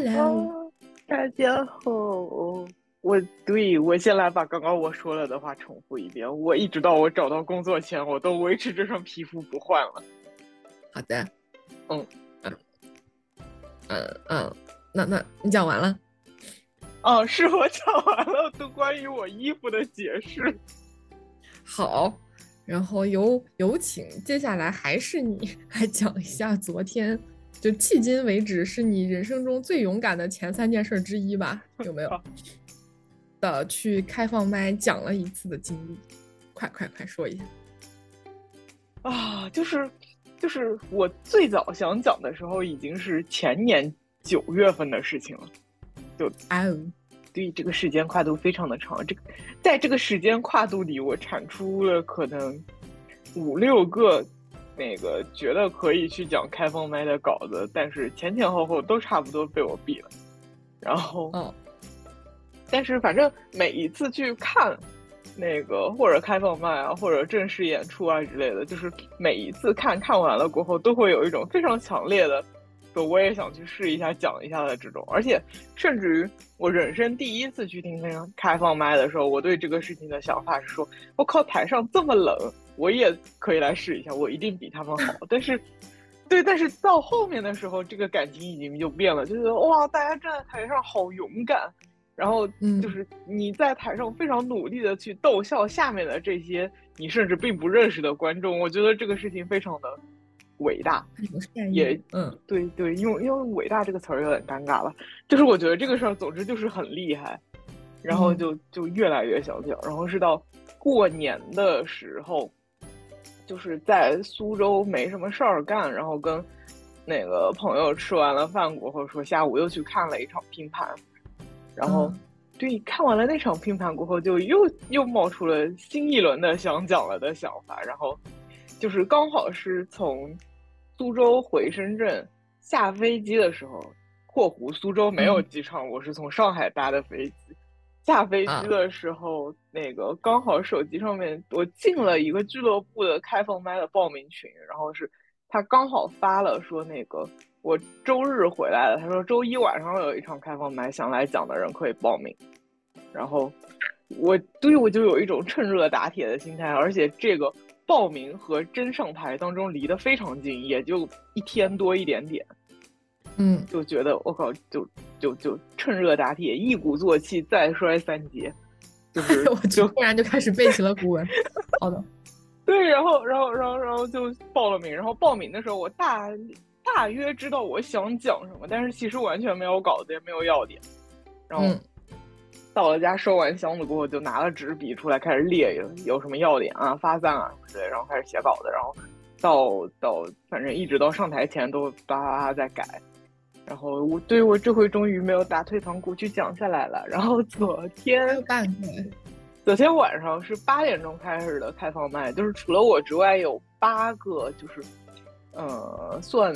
Hello，大家好。我对我先来把刚刚我说了的话重复一遍。我一直到我找到工作前，我都维持这身皮肤不换了。好的，嗯嗯嗯嗯，那那你讲完了？哦，是我讲完了，都关于我衣服的解释。好，然后有有请接下来还是你来讲一下昨天，就迄今为止是你人生中最勇敢的前三件事之一吧？有没有？的去开放麦讲了一次的经历，快快快说一下！啊，就是就是我最早想讲的时候，已经是前年九月份的事情了。就哦，对这个时间跨度非常的长。这个在这个时间跨度里，我产出了可能五六个那个觉得可以去讲开放麦的稿子，但是前前后后都差不多被我毙了。然后，嗯。但是反正每一次去看，那个或者开放麦啊，或者正式演出啊之类的，就是每一次看看完了过后，都会有一种非常强烈的，说我也想去试一下讲一下的这种。而且甚至于我人生第一次去听那个开放麦的时候，我对这个事情的想法是说，我靠，台上这么冷，我也可以来试一下，我一定比他们好。但是，对，但是到后面的时候，这个感情已经就变了，就是哇，大家站在台上好勇敢。然后就是你在台上非常努力的去逗笑下面的这些你甚至并不认识的观众，我觉得这个事情非常的伟大，也嗯对对，用用伟大这个词儿有点尴尬了，就是我觉得这个事儿总之就是很厉害，然后就就越来越想讲，然后是到过年的时候，就是在苏州没什么事儿干，然后跟那个朋友吃完了饭过后，说下午又去看了一场拼盘。然后，对，看完了那场拼盘过后，就又又冒出了新一轮的想讲了的想法。然后，就是刚好是从苏州回深圳下飞机的时候（括弧苏州没有机场，我是从上海搭的飞机）。下飞机的时候，那个刚好手机上面我进了一个俱乐部的开放麦的报名群，然后是他刚好发了说那个。我周日回来了，他说周一晚上有一场开放麦，想来讲的人可以报名。然后我对我就有一种趁热打铁的心态，而且这个报名和真上台当中离得非常近，也就一天多一点点。嗯，就觉得我靠，就就就趁热打铁，一鼓作气，再摔三节，就是 我就突然就开始背起了古文。好的，对，然后然后然后然后就报了名，然后报名的时候我大。大约知道我想讲什么，但是其实完全没有稿子，也没有要点。然后到了家收完箱子过后，就拿了纸笔出来开始列，有有什么要点啊、发散啊之类，然后开始写稿子。然后到到反正一直到上台前都叭叭叭在改。然后我对我这回终于没有打退堂鼓去讲下来了。然后昨天昨天晚上是八点钟开始的开放麦，就是除了我之外有八个，就是呃算。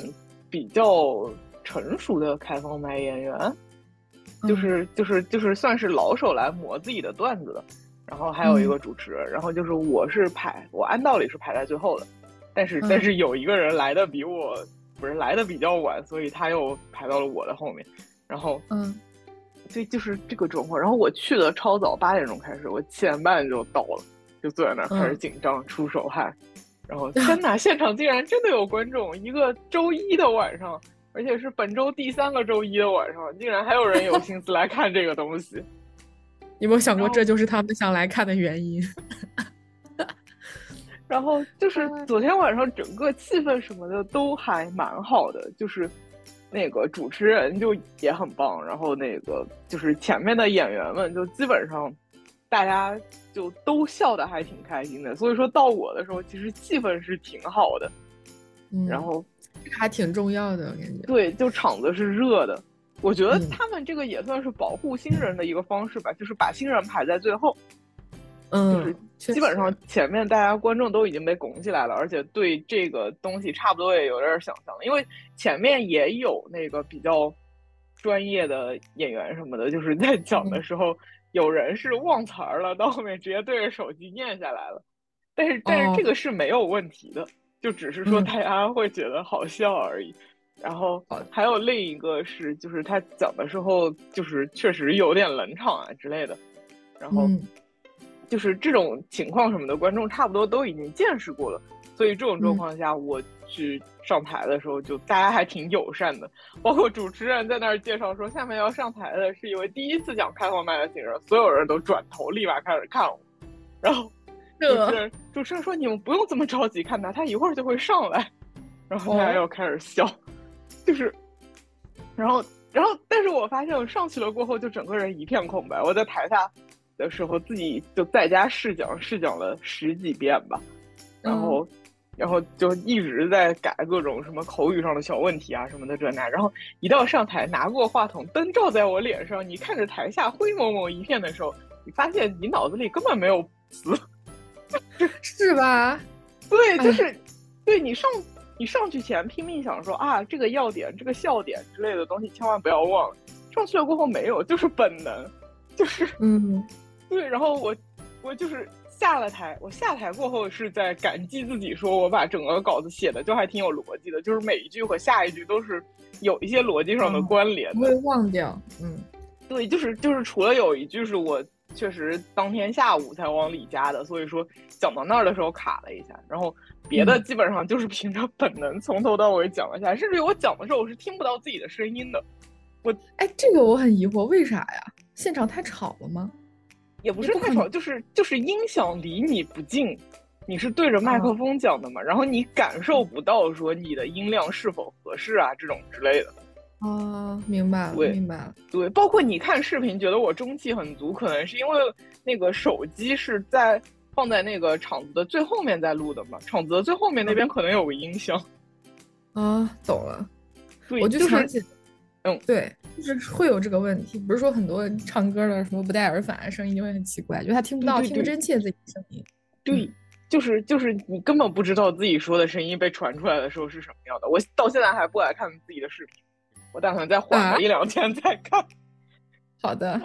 比较成熟的开放麦演员，就是就是就是算是老手来磨自己的段子的，然后还有一个主持人，然后就是我是排我按道理是排在最后的，但是但是有一个人来的比我不是来的比较晚，所以他又排到了我的后面，然后嗯，所以就是这个状况，然后我去的超早，八点钟开始，我七点半就到了，就坐在那儿开始紧张出手汗。然后 天哪，现场竟然真的有观众！一个周一的晚上，而且是本周第三个周一的晚上，竟然还有人有心思来看这个东西。有没有想过，这就是他们想来看的原因？然后就是昨天晚上整个气氛什么的都还蛮好的，就是那个主持人就也很棒，然后那个就是前面的演员们就基本上。大家就都笑得还挺开心的，所以说到我的时候，其实气氛是挺好的，然后还挺重要的感觉。对，就场子是热的，我觉得他们这个也算是保护新人的一个方式吧，就是把新人排在最后，嗯，就是基本上前面大家观众都已经被拱起来了，而且对这个东西差不多也有点想象了，因为前面也有那个比较专业的演员什么的，就是在讲的时候。有人是忘词儿了，到后面直接对着手机念下来了，但是但是这个是没有问题的，就只是说大家会觉得好笑而已。然后还有另一个是，就是他讲的时候，就是确实有点冷场啊之类的。然后，就是这种情况什么的，观众差不多都已经见识过了。所以这种状况下，我去上台的时候，就大家还挺友善的。包括主持人在那儿介绍说，下面要上台的是一位第一次讲开放麦的新人，所有人都转头立马开始看我。然后主持人主持人说：“你们不用这么着急看他，他一会儿就会上来。”然后大家又开始笑。就是，然后，然后，但是我发现我上去了过后，就整个人一片空白。我在台下的时候，自己就在家试讲，试讲了十几遍吧，然后，然后就一直在改各种什么口语上的小问题啊什么的这那。然后一到上台，拿过话筒，灯照在我脸上，你看着台下灰蒙蒙一片的时候，你发现你脑子里根本没有词，是吧？对，就是，对你上。你上去前拼命想说啊，这个要点、这个笑点之类的东西千万不要忘。上去了过后没有，就是本能，就是嗯，对。然后我我就是下了台，我下台过后是在感激自己，说我把整个稿子写的就还挺有逻辑的，就是每一句和下一句都是有一些逻辑上的关联，不会忘掉。嗯，对，就是就是除了有一句是我确实当天下午才往里加的，所以说讲到那儿的时候卡了一下，然后。别的基本上就是凭着本能从头到尾讲了下来，甚至于我讲的时候我是听不到自己的声音的。我哎，这个我很疑惑，为啥呀？现场太吵了吗？也不是太吵，就是就是音响离你不近，你是对着麦克风讲的嘛，然后你感受不到说你的音量是否合适啊这种之类的。哦，明白了，明白了。对，包括你看视频觉得我中气很足，可能是因为那个手机是在。放在那个场子的最后面在录的嘛，场子的最后面那边可能有个音箱。啊，懂了。我就想起，嗯，对，就是会有这个问题。不是说很多唱歌的什么不戴耳返，声音就会很奇怪，就他听不到，听不真切自己的声音。对，就是就是你根本不知道自己说的声音被传出来的时候是什么样的。我到现在还不爱看自己的视频，我打算再缓个一两天再看。好的。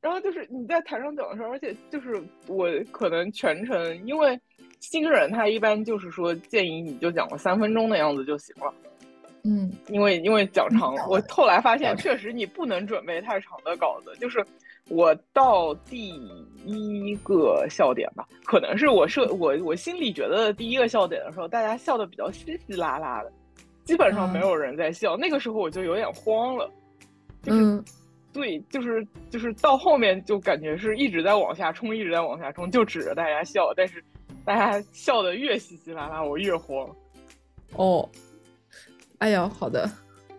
然后就是你在台上讲的时候，而且就是我可能全程，因为新人他一般就是说建议你就讲个三分钟的样子就行了，嗯，因为因为讲长，我后来发现确实你不能准备太长的稿子。就是我到第一个笑点吧，可能是我设我我心里觉得第一个笑点的时候，大家笑的比较稀稀拉拉的，基本上没有人在笑。那个时候我就有点慌了，就是。对，就是就是到后面就感觉是一直在往下冲，一直在往下冲，就指着大家笑，但是大家笑的越稀稀拉拉，我越慌。哦，哎呀，好的，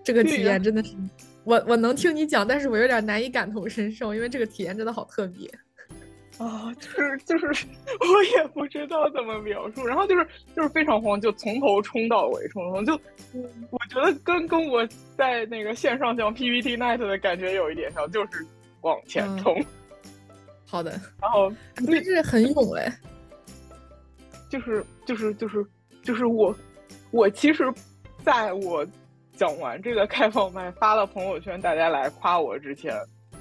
这个体验真的是，我我能听你讲，但是我有点难以感同身受，因为这个体验真的好特别。啊，就是就是，我也不知道怎么描述，然后就是就是非常慌，就从头冲到尾，冲冲就，我觉得跟跟我在那个线上讲 PPT Night 的感觉有一点像，就是往前冲。好的，然后这是很勇哎，就是就是就是就是我我其实在我讲完这个开放麦发了朋友圈，大家来夸我之前。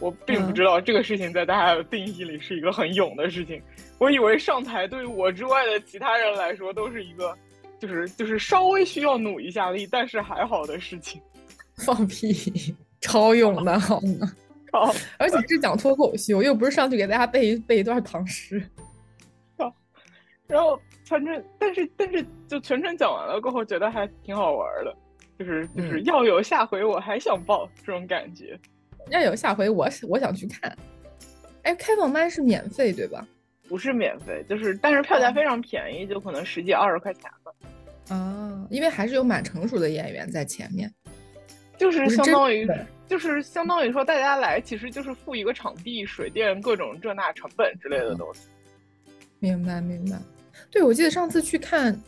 我并不知道这个事情在大家的定义里是一个很勇的事情。我以为上台对于我之外的其他人来说都是一个，就是就是稍微需要努一下力，但是还好的事情。放屁，超勇的好吗？好，而且是讲脱口秀，又不是上去给大家背背一段唐诗。好，然后全程，但是但是就全程讲完了过后，觉得还挺好玩的，就是就是要有下回，我还想报这种感觉。要有下回，我我想去看。哎，开放麦是免费对吧？不是免费，就是但是票价非常便宜，就可能十几二十块钱吧。啊，因为还是有蛮成熟的演员在前面，就是相当于就是相当于说大家来其实就是付一个场地、水电各种这那成本之类的东西。明白明白。对，我记得上次去看，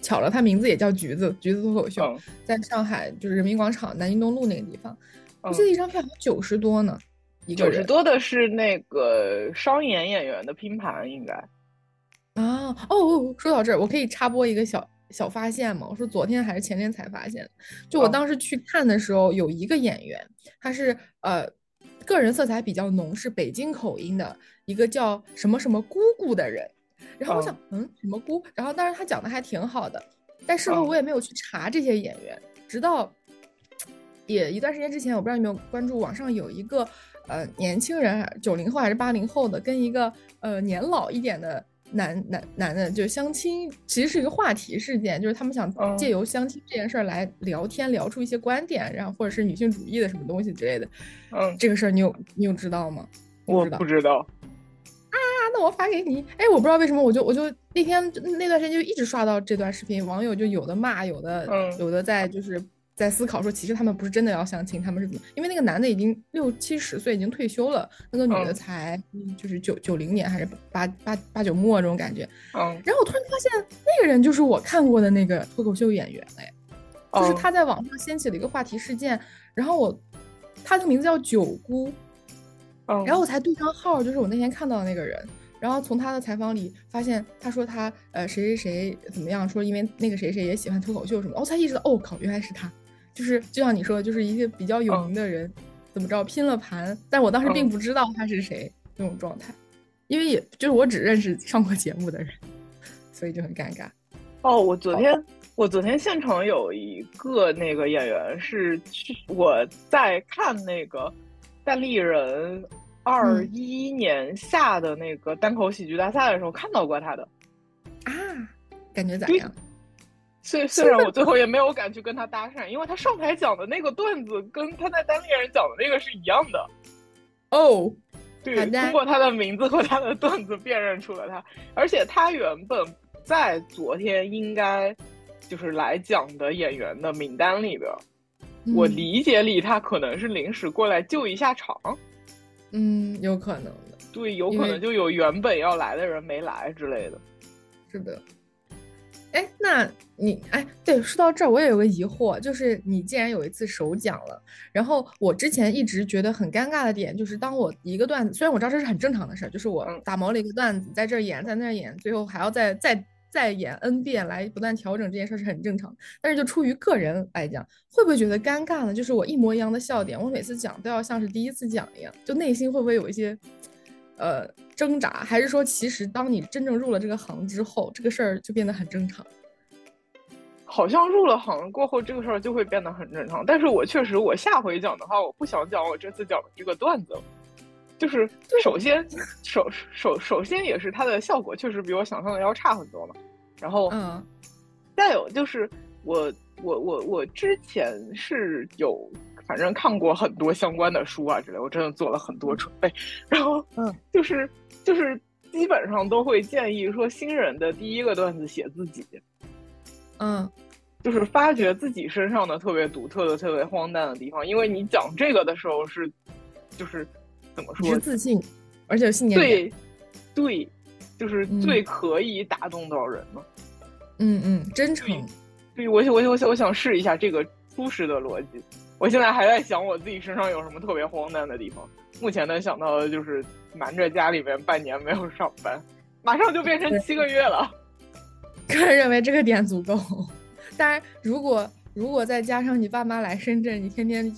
巧了，他名字也叫橘子，橘子脱口秀，在上海就是人民广场南京东路那个地方。我记得一张票九十多呢，九十多的是那个商演演员的拼盘，应该。啊哦，说到这儿，我可以插播一个小小发现吗？我说昨天还是前天才发现，就我当时去看的时候，有一个演员，他是呃个人色彩比较浓，是北京口音的一个叫什么什么姑姑的人。然后我想，嗯，什么姑？然后但是他讲的还挺好的，但是我也没有去查这些演员，直到。也一段时间之前，我不知道你有没有关注，网上有一个呃年轻人，九零后还是八零后的，跟一个呃年老一点的男男男的就相亲，其实是一个话题事件，就是他们想借由相亲这件事儿来聊天，聊出一些观点，然后或者是女性主义的什么东西之类的。嗯，这个事儿你有你有知道吗？我不知道。啊，那我发给你。哎，我不知道为什么，我就我就那天那段时间就一直刷到这段视频，网友就有的骂，有的有的在就是。在思考说，其实他们不是真的要相亲，他们是怎么？因为那个男的已经六七十岁，已经退休了，那个女的才就是九九零年还是八八八九末这种感觉。嗯。然后我突然发现，那个人就是我看过的那个脱口秀演员哎，就是他在网上掀起了一个话题事件，然后我，他的名字叫九姑，嗯，然后我才对上号，就是我那天看到的那个人，然后从他的采访里发现，他说他呃谁谁谁怎么样，说因为那个谁谁也喜欢脱口秀什么，我才意识到哦靠，原来是他。就是就像你说的，就是一些比较有名的人，怎么着拼了盘，但我当时并不知道他是谁那种状态，因为也就是我只认识上过节目的人，所以就很尴尬。哦，我昨天我昨天现场有一个那个演员是去我在看那个单立人二一年下的那个单口喜剧大赛的时候看到过他的。啊，感觉咋样？虽 虽然我最后也没有敢去跟他搭讪，因为他上台讲的那个段子跟他在单立人讲的那个是一样的。哦，对，通过他的名字和他的段子辨认出了他，而且他原本在昨天应该就是来讲的演员的名单里边，我理解里他可能是临时过来救一下场。嗯，有可能的。对，有可能就有原本要来的人没来之类的。是的。哎，那你哎，对，说到这儿，我也有个疑惑，就是你既然有一次首讲了，然后我之前一直觉得很尴尬的点，就是当我一个段子，虽然我知道这是很正常的事儿，就是我打磨了一个段子，在这儿演，在那儿演，最后还要再再再演 n 遍来不断调整，这件事是很正常。但是就出于个人来讲，会不会觉得尴尬呢？就是我一模一样的笑点，我每次讲都要像是第一次讲一样，就内心会不会有一些？呃，挣扎还是说，其实当你真正入了这个行之后，这个事儿就变得很正常。好像入了行过后，这个事儿就会变得很正常。但是我确实，我下回讲的话，我不想讲我这次讲的这个段子了。就是首先，首首首先也是它的效果确实比我想象的要差很多嘛。然后，嗯，再有就是我我我我之前是有。反正看过很多相关的书啊之类，我真的做了很多准备。然后，嗯，就是就是基本上都会建议说，新人的第一个段子写自己，嗯，就是发掘自己身上的特别独特的、特别荒诞的地方。因为你讲这个的时候是，就是怎么说？是自信，而且信念对，对，就是最可以打动到人嘛。嗯嗯，真诚。对，我我我我想试一下这个初始的逻辑。我现在还在想我自己身上有什么特别荒诞的地方。目前能想到的就是瞒着家里面半年没有上班，马上就变成七个月了。个人认为这个点足够。当然，如果如果再加上你爸妈来深圳，你天天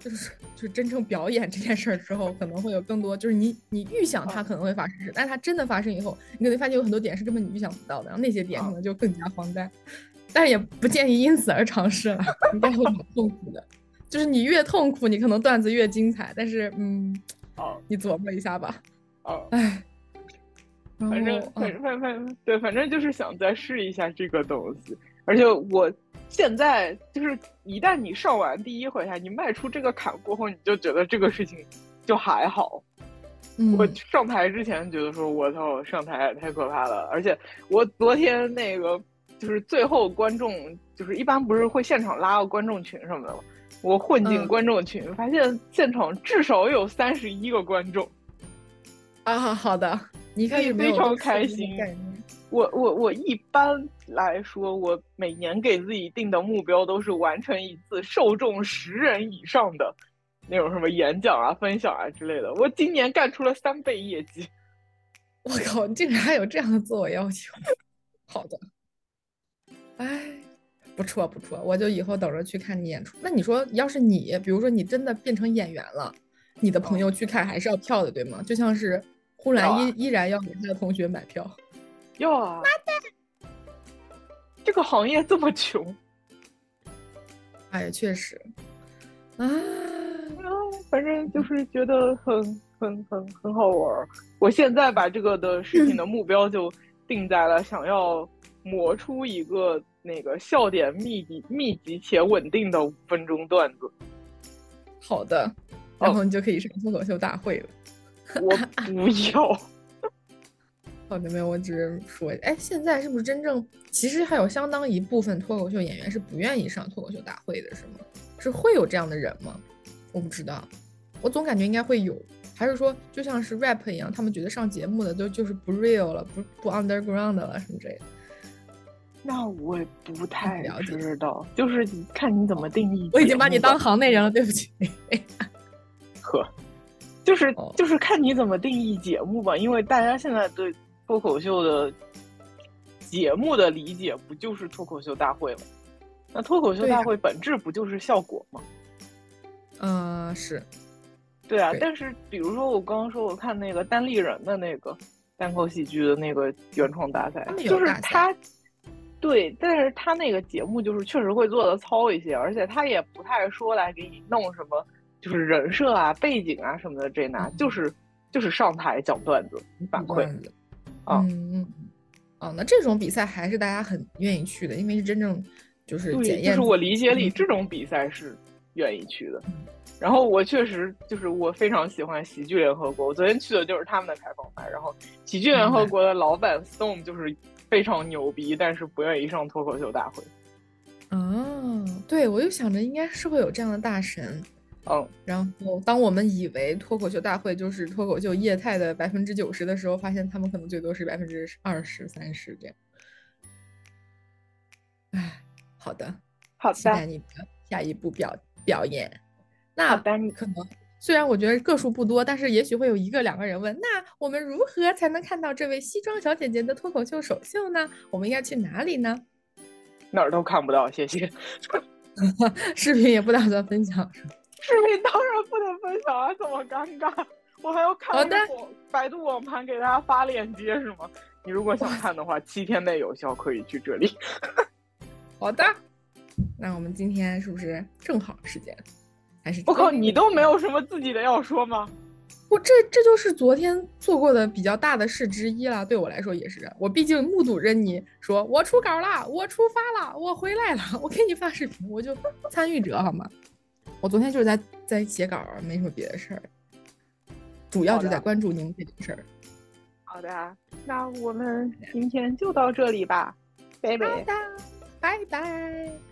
就是就是真正表演这件事儿之后，可能会有更多就是你你预想它可能会发生，但它真的发生以后，你可能发现有很多点是根本你预想不到的，然后那些点可能就更加荒诞。但是也不建议因此而尝试了，应该会很痛苦的。就是你越痛苦，你可能段子越精彩。但是，嗯，哦，你琢磨一下吧。哦，哎，反正反正反正对，反正就是想再试一下这个东西。而且我现在就是，一旦你上完第一回台，你迈出这个坎过后，你就觉得这个事情就还好。我上台之前觉得说，我操，上台太可怕了。而且我昨天那个就是最后观众，就是一般不是会现场拉个观众群什么的吗？我混进观众群，发现现场至少有三十一个观众。啊，好的，你可以非常开心。我我我一般来说，我每年给自己定的目标都是完成一次受众十人以上的那种什么演讲啊、分享啊之类的。我今年干出了三倍业绩。我靠，你竟然还有这样的自我要求？好的，哎。不错不错，我就以后等着去看你演出。那你说，要是你，比如说你真的变成演员了，你的朋友去看还是要票的，对吗？就像是呼兰依依然要给他的同学买票。要啊！妈的，这个行业这么穷。哎，确实。啊，反正就是觉得很很很很好玩儿。我现在把这个的事情的目标就定在了想要磨出一个那个笑点密集、密集且稳定的五分钟段子。好的，然后你就可以上脱口秀大会了。我不要。好 的，没有，我只是说，哎，现在是不是真正其实还有相当一部分脱口秀演员是不愿意上脱口秀大会的，是吗？是会有这样的人吗？我不知道，我总感觉应该会有，还是说就像是 rap 一样，他们觉得上节目的都就是不 real 了，不不 underground 了什么之类的。那我不太知道，就是看你怎么定义。我已经把你当行内人了，对不起。呵，就是就是看你怎么定义节目吧，因为大家现在对。脱口秀的节目的理解不就是脱口秀大会吗？那脱口秀大会本质不就是效果吗？嗯，是。对啊，但是比如说我刚刚说我看那个单立人的那个单口喜剧的那个原创大赛，就是他，对，但是他那个节目就是确实会做的糙一些，而且他也不太说来给你弄什么，就是人设啊、背景啊什么的这那，就是就是上台讲段子反馈。嗯嗯，哦，那这种比赛还是大家很愿意去的，因为是真正就是检验。就是我理解里这种比赛是愿意去的。然后我确实就是我非常喜欢喜剧联合国，我昨天去的就是他们的开放麦。然后喜剧联合国的老板 Stone 就是非常牛逼，但是不愿意上脱口秀大会。哦，对，我就想着应该是会有这样的大神。嗯，然后当我们以为脱口秀大会就是脱口秀业态的百分之九十的时候，发现他们可能最多是百分之二十三十这样。哎，好的，好的，期待你的下一步表表演。那可能虽然我觉得个数不多，但是也许会有一个两个人问：那我们如何才能看到这位西装小姐姐的脱口秀首秀呢？我们应该去哪里呢？哪儿都看不到，谢谢。视频也不打算分享？视频当然不能分享啊，这么尴尬，我还要看百度网盘给大家发链接是吗？你如果想看的话，七天内有效，可以去这里。好的，那我们今天是不是正好时间？还是我靠，你都没有什么自己的要说吗？我，这这就是昨天做过的比较大的事之一了。对我来说也是，我毕竟目睹着你说我出稿了，我出发了，我回来了，我给你发视频，我就参与者好吗？我昨天就是在在写稿，没什么别的事儿，主要就在关注您这件事儿。好的，那我们今天就到这里吧，拜拜，拜拜。